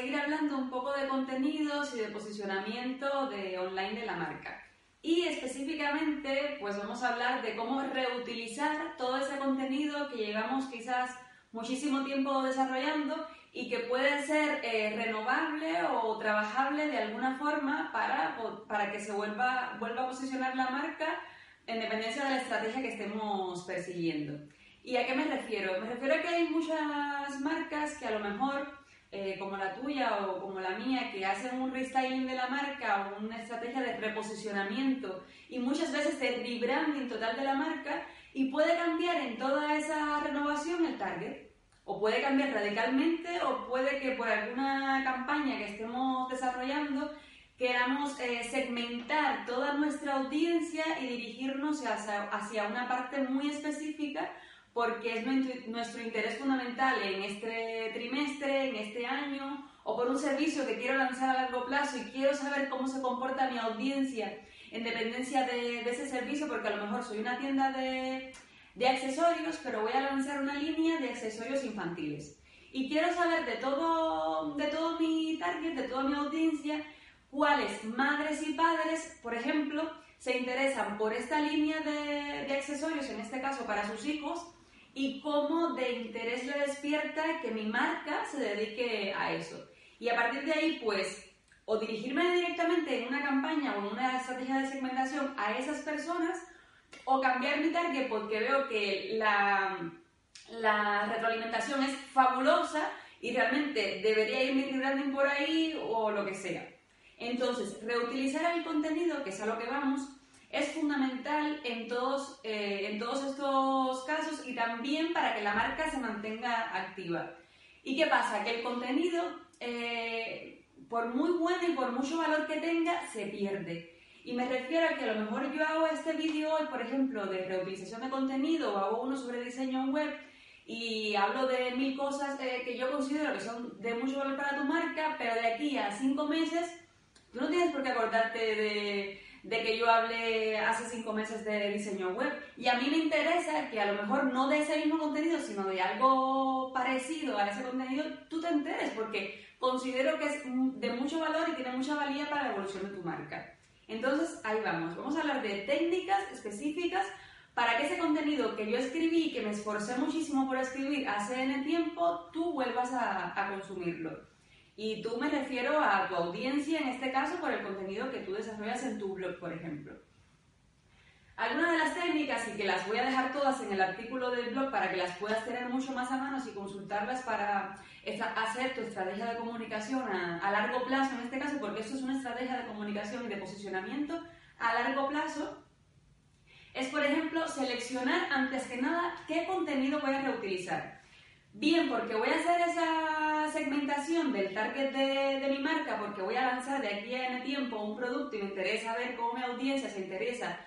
Seguir hablando un poco de contenidos y de posicionamiento de online de la marca. Y específicamente, pues vamos a hablar de cómo reutilizar todo ese contenido que llevamos quizás muchísimo tiempo desarrollando y que puede ser eh, renovable o trabajable de alguna forma para, para que se vuelva, vuelva a posicionar la marca en dependencia de la estrategia que estemos persiguiendo. ¿Y a qué me refiero? Me refiero a que hay muchas marcas que a lo mejor, eh, como la tuya o como la mía, que hacen un restyling de la marca o una estrategia de reposicionamiento y muchas veces de rebranding total de la marca y puede cambiar en toda esa renovación el target. O puede cambiar radicalmente o puede que por alguna campaña que estemos desarrollando queramos eh, segmentar toda nuestra audiencia y dirigirnos hacia, hacia una parte muy específica porque es nuestro interés fundamental en este trimestre, en este año, o por un servicio que quiero lanzar a largo plazo y quiero saber cómo se comporta mi audiencia en dependencia de, de ese servicio, porque a lo mejor soy una tienda de, de accesorios, pero voy a lanzar una línea de accesorios infantiles. Y quiero saber de todo, de todo mi target, de toda mi audiencia, cuáles madres y padres, por ejemplo, se interesan por esta línea de, de accesorios, en este caso para sus hijos, y cómo de interés le despierta que mi marca se dedique a eso. Y a partir de ahí, pues, o dirigirme directamente en una campaña o en una estrategia de segmentación a esas personas, o cambiar mi target porque veo que la, retroalimentación es fabulosa y realmente debería ir mi rebranding por ahí o lo que sea. Entonces, reutilizar el contenido, que es a lo que vamos, es fundamental en todos, eh, en todos estos casos y también para que la marca se mantenga activa. ¿Y qué pasa? Que el contenido, eh, por muy bueno y por mucho valor que tenga, se pierde. Y me refiero a que a lo mejor yo hago este vídeo hoy, por ejemplo, de reutilización de contenido o hago uno sobre diseño en web y hablo de mil cosas eh, que yo considero que son de mucho valor para tu marca, pero de aquí a cinco meses tú no tienes por qué acordarte de, de que yo hablé hace cinco meses de diseño web. Y a mí me interesa que a lo mejor no de ese mismo contenido, sino de algo parecido a ese contenido, tú te enteres, porque considero que es de mucho valor y tiene mucha valía para la evolución de tu marca. Entonces, ahí vamos. Vamos a hablar de técnicas específicas para que ese contenido que yo escribí y que me esforcé muchísimo por escribir hace en el tiempo, tú vuelvas a, a consumirlo. Y tú me refiero a tu audiencia, en este caso, por el contenido que tú desarrollas en tu blog, por ejemplo. Algunas de las técnicas, y que las voy a dejar todas en el artículo del blog para que las puedas tener mucho más a mano y consultarlas para hacer tu estrategia de comunicación a, largo plazo, en este caso, porque esto es una estrategia de comunicación y de posicionamiento a largo plazo, es, por ejemplo, seleccionar antes que nada qué contenido voy a reutilizar. Bien, porque voy a hacer esa segmentación del target de, de, mi marca, porque voy a lanzar de aquí a N tiempo un producto y me interesa ver cómo mi audiencia se interesa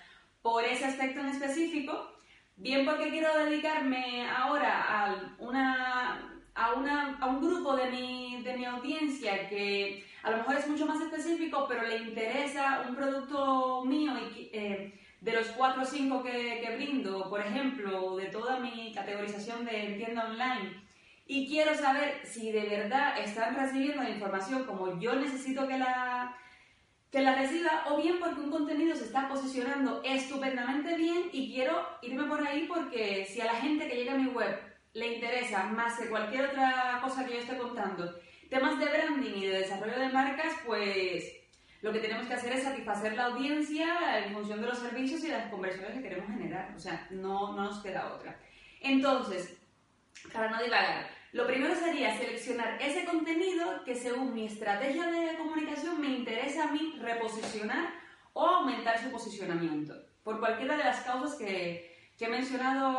por ese aspecto en específico, bien porque quiero dedicarme ahora a, una, a, una, a un grupo de mi, de mi audiencia que a lo mejor es mucho más específico, pero le interesa un producto mío y, eh, de los cuatro o cinco que, que, brindo, por ejemplo, de toda mi categorización de tienda online, y quiero saber si de verdad están recibiendo la información como yo necesito que la, que la reciba o bien porque un contenido se está posicionando estupendamente bien y quiero irme por ahí porque si a la gente que llega a mi web le interesa más que cualquier otra cosa que yo esté contando, temas de branding y de desarrollo de marcas, pues lo que tenemos que hacer es satisfacer la audiencia en función de los servicios y las conversiones que queremos generar. O sea, no, no nos queda otra. Entonces, para no divagar, Lo primero sería seleccionar ese contenido que según mi estrategia de comunicación me interesa a mí reposicionar o aumentar su posicionamiento, por cualquiera de las causas que, he mencionado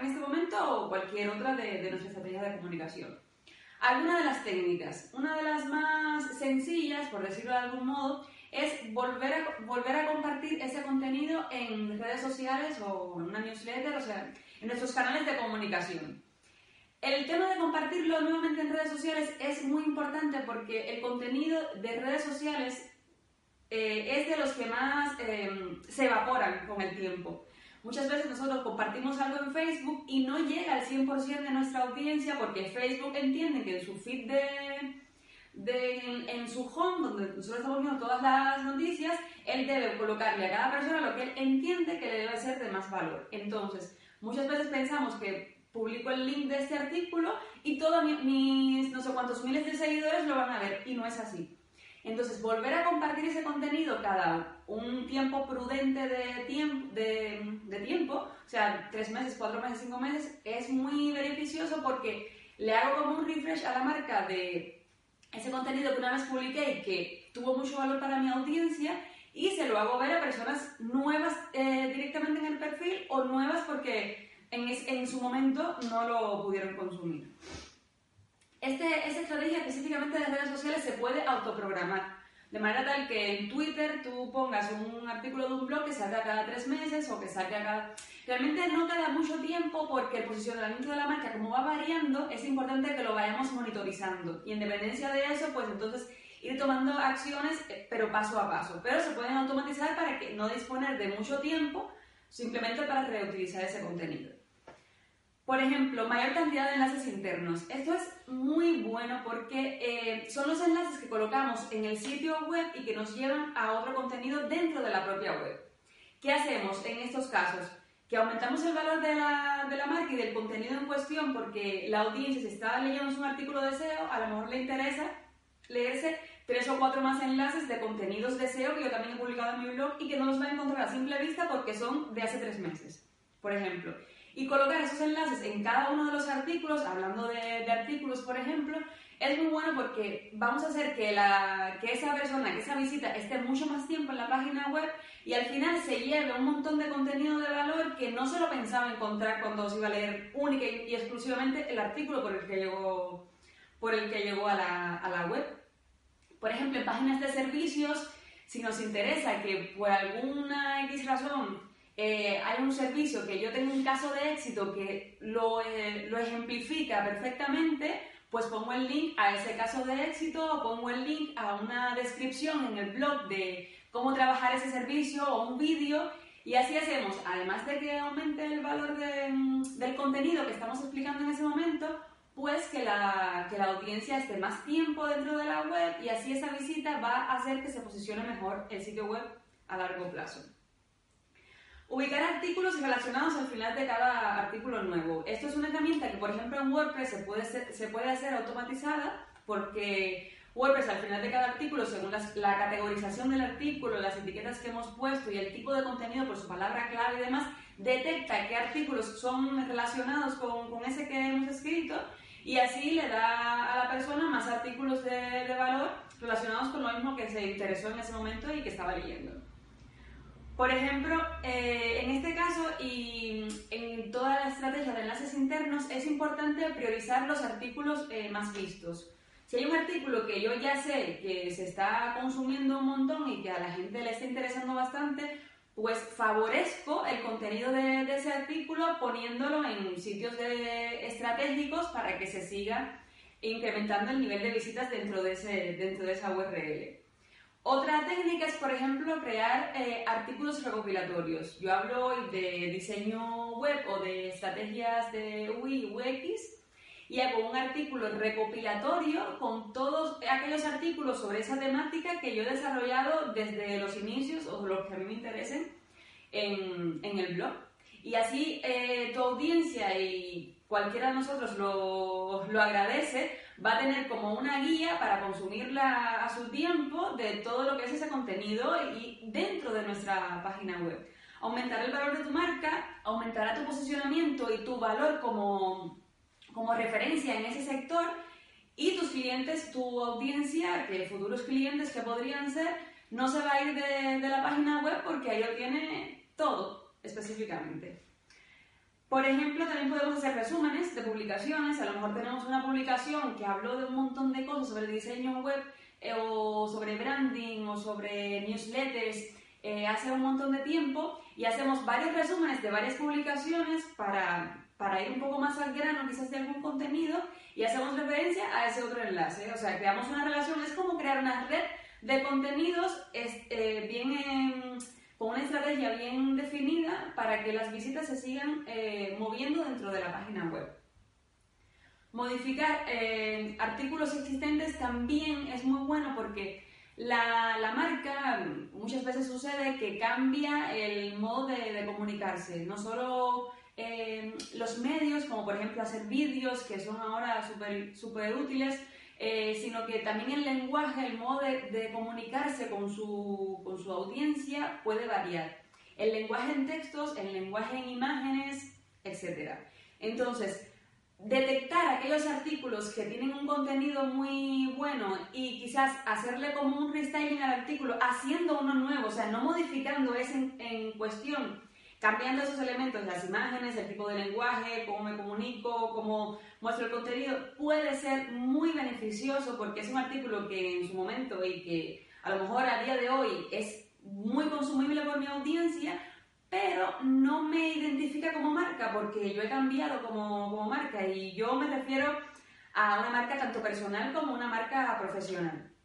en este momento o cualquier otra de, de nuestra estrategia de comunicación. Algunas de las técnicas, una de las más sencillas, por decirlo de algún modo, es volver a, volver a compartir ese contenido en redes sociales o en una newsletter, o sea, en nuestros canales de comunicación. El tema de compartirlo nuevamente en redes sociales es muy importante porque el contenido de redes sociales eh, es de los que más eh, se evaporan con el tiempo. Muchas veces nosotros compartimos algo en Facebook y no llega al 100% de nuestra audiencia porque Facebook entiende que en su feed de, de en, su home, donde nosotros estamos viendo todas las noticias, él debe colocarle a cada persona lo que él entiende que le debe ser de más valor. Entonces, muchas veces pensamos que publico el link de este artículo y todos mis no sé cuántos miles de seguidores lo van a ver y no es así. Entonces, volver a compartir ese contenido cada un tiempo prudente de tiempo, o sea, tres meses, cuatro meses, cinco meses, es muy beneficioso porque le hago como un refresh a la marca de ese contenido que una vez publiqué y que tuvo mucho valor para mi audiencia y se lo hago ver a personas nuevas eh, directamente en el perfil o nuevas porque en su momento no lo pudieron consumir. Este, esta estrategia específicamente de redes sociales se puede autoprogramar. De manera tal que en Twitter tú pongas un artículo de un blog que salga cada tres meses o que salga cada... Realmente no cada mucho tiempo porque el posicionamiento de la marca, como va variando, es importante que lo vayamos monitorizando. Y en dependencia de eso, pues entonces ir tomando acciones, eh, pero paso a paso. Pero se pueden automatizar para que no disponer de mucho tiempo simplemente para reutilizar ese contenido. Por ejemplo, mayor cantidad de enlaces internos. Esto es muy bueno porque eh, son los enlaces que colocamos en el sitio web y que nos llevan a otro contenido dentro de la propia web. ¿Qué hacemos en estos casos? Que aumentamos el valor de la, de la marca y del contenido en cuestión porque la audiencia, si está leyendo un artículo de SEO, a lo mejor le interesa leerse tres o cuatro más enlaces de contenidos de SEO que yo también he publicado en mi blog y que no los va a encontrar a simple vista porque son de hace tres meses, por ejemplo y colocar esos enlaces en cada uno de los artículos, hablando de, artículos, por ejemplo, es muy bueno porque vamos a hacer que, la, que esa persona, que esa visita esté mucho más tiempo en la página web y al final se lleve un montón de contenido de valor que no se lo pensaba encontrar cuando se iba a leer única y, exclusivamente el artículo por el que llegó, por el que llegó a la, a la web. Por ejemplo, en páginas de servicios, si nos interesa que por alguna X razón eh, hay un servicio que yo tengo un caso de éxito que lo, eh, lo, ejemplifica perfectamente, pues pongo el link a ese caso de éxito o pongo el link a una descripción en el blog de cómo trabajar ese servicio o un vídeo y así hacemos, además de que aumente el valor del contenido que estamos explicando en ese momento, pues que la, que la audiencia esté más tiempo dentro de la web y así esa visita va a hacer que se posicione mejor el sitio web a largo plazo. Ubicar artículos relacionados al final de cada artículo nuevo. Esto es una herramienta que, por ejemplo, en WordPress se puede, se puede hacer automatizada porque WordPress al final de cada artículo, según la categorización del artículo, las etiquetas que hemos puesto y el tipo de contenido por su palabra clave y demás, detecta qué artículos son relacionados con, con ese que hemos escrito y así le da a la persona más artículos de, de valor relacionados con lo mismo que se interesó en ese momento y que estaba leyendo. Por ejemplo, eh, en este caso y en toda la estrategia de enlaces internos es importante priorizar los artículos eh, más vistos. Si hay un artículo que yo ya sé que se está consumiendo un montón y que a la gente le está interesando bastante, pues favorezco el contenido de, ese artículo poniéndolo en sitios estratégicos para que se siga incrementando el nivel de visitas dentro de, ese, dentro de esa URL. Otra técnica es, por ejemplo, crear eh, artículos recopilatorios. Yo hablo hoy de diseño web o de estrategias de UI, UX y hago un artículo recopilatorio con todos aquellos artículos sobre esa temática que yo he desarrollado desde los inicios o los que a mí me interesen en, el blog. Y así eh, tu audiencia y cualquiera de nosotros lo, lo agradece va a tener como una guía para consumirla a su tiempo de todo lo que es ese contenido y dentro de nuestra página web. Aumentará el valor de tu marca, aumentará tu posicionamiento y tu valor como, como referencia en ese sector y tus clientes, tu audiencia, que futuros clientes que podrían ser, no se va a ir de, la página web porque ahí lo tiene todo específicamente. Por ejemplo, también podemos hacer resúmenes de publicaciones. A lo mejor tenemos una publicación que habló de un montón de cosas sobre diseño web eh, o sobre branding o sobre newsletters eh, hace un montón de tiempo y hacemos varios resúmenes de varias publicaciones para, para ir un poco más al grano quizás de algún contenido y hacemos referencia a ese otro enlace. O sea, creamos una relación, es como crear una red de contenidos eh, bien con una estrategia bien definida para que las visitas se sigan eh, moviendo dentro de la página web. Modificar eh, artículos existentes también es muy bueno porque la, marca muchas veces sucede que cambia el modo de, comunicarse, no solo eh, los medios, como por ejemplo hacer vídeos, que son ahora súper útiles, eh, sino que también el lenguaje, el modo de, comunicarse con su, con su, audiencia puede variar. El lenguaje en textos, el lenguaje en imágenes, etc. Entonces, detectar aquellos artículos que tienen un contenido muy bueno y quizás hacerle como un restyling al artículo, haciendo uno nuevo, o sea, no modificando ese en, en cuestión, cambiando esos elementos, las imágenes, el tipo de lenguaje, cómo me comunico, cómo muestro el contenido, puede ser muy beneficioso porque es un artículo que en su momento y que a lo mejor a día de hoy es muy consumible por mi audiencia, pero no me identifica como marca porque yo he cambiado como, como marca y yo me refiero a una marca tanto personal como una marca profesional.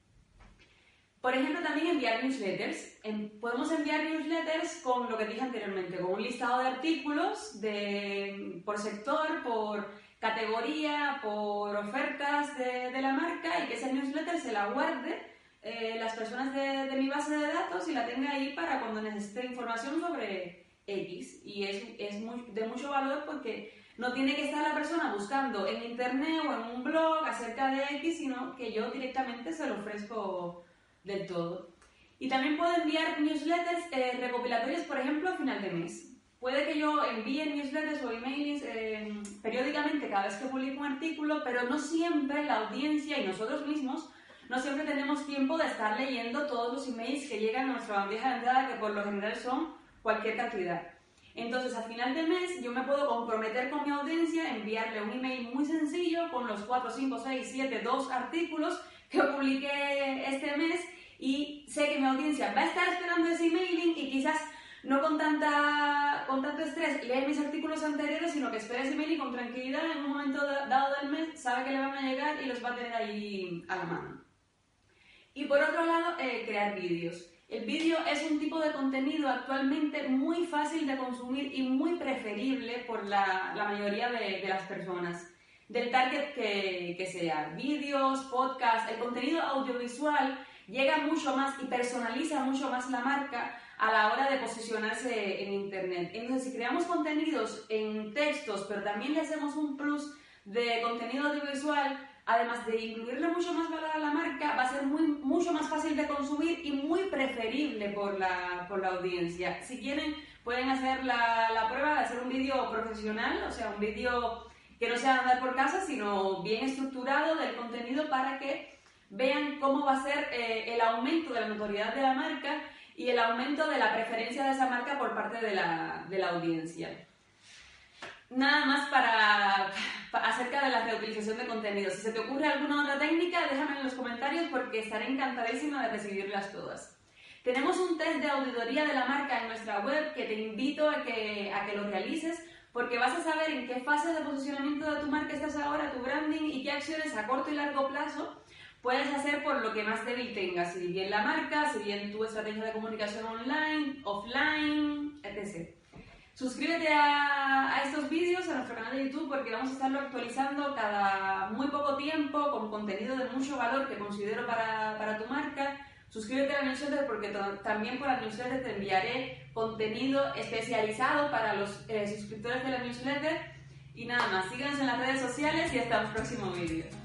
Por ejemplo, también enviar newsletters. podemos enviar newsletters con lo que dije anteriormente, con un listado de artículos de, por sector, por categoría, por ofertas de, la marca y que esa newsletter se la guarde eh, las personas de, mi base de datos y la tenga ahí para cuando necesite información sobre X. Y es, es de mucho valor porque no tiene que estar la persona buscando en internet o en un blog acerca de X, sino que yo directamente se lo ofrezco del todo. Y también puedo enviar newsletters eh, recopilatorias, por ejemplo, a final de mes. Puede que yo envíe newsletters o emails eh, periódicamente cada vez que publico un artículo, pero no siempre la audiencia y nosotros mismos no siempre tenemos tiempo de estar leyendo todos los emails que llegan a nuestra bandeja de entrada, que por lo general son cualquier cantidad. Entonces, a final de mes, yo me puedo comprometer con mi audiencia, enviarle un email muy sencillo con los 4, 5, 6, 7, 2 artículos que publiqué este mes y sé que mi audiencia va a estar esperando ese emailing y quizás no con, tanta, con tanto estrés lee mis artículos anteriores, sino que espera ese email y con tranquilidad en un momento dado del mes sabe que le van a llegar y los va a tener ahí a la mano. Y por otro lado, eh, crear vídeos. El vídeo es un tipo de contenido actualmente muy fácil de consumir y muy preferible por la, la mayoría de, de las personas del target que, que sea. Vídeos, podcasts, el contenido audiovisual llega mucho más y personaliza mucho más la marca a la hora de posicionarse en Internet. Entonces, si creamos contenidos en textos, pero también le hacemos un plus de contenido audiovisual, además de incluirle mucho más valor a la marca, va a ser muy, mucho más fácil de consumir y muy preferible por la, por la audiencia. Si quieren, pueden hacer la, la prueba de hacer un vídeo profesional, o sea, un vídeo que no sea andar por casa, sino bien estructurado del contenido para que vean cómo va a ser eh, el aumento de la notoriedad de la marca y el aumento de la preferencia de esa marca por parte de la, de la audiencia. Nada más para, acerca de la reutilización de contenido. Si se te ocurre alguna otra técnica, déjame en los comentarios porque estaré encantadísima de recibirlas todas. Tenemos un test de auditoría de la marca en nuestra web que te invito a que, a que lo realices porque vas a saber en qué fase de posicionamiento de tu marca estás ahora, tu branding y qué acciones a corto y largo plazo puedes hacer por lo que más débil tengas, si bien la marca, si bien tu estrategia de comunicación online, offline, etc. Suscríbete a, a, estos vídeos a nuestro canal de YouTube porque vamos a estarlo actualizando cada muy poco tiempo con contenido de mucho valor que considero para, para tu marca Suscríbete a la newsletter porque también por la newsletter te enviaré contenido especializado para los eh, suscriptores de la newsletter. Y nada más, síganos en las redes sociales y hasta el próximo vídeo.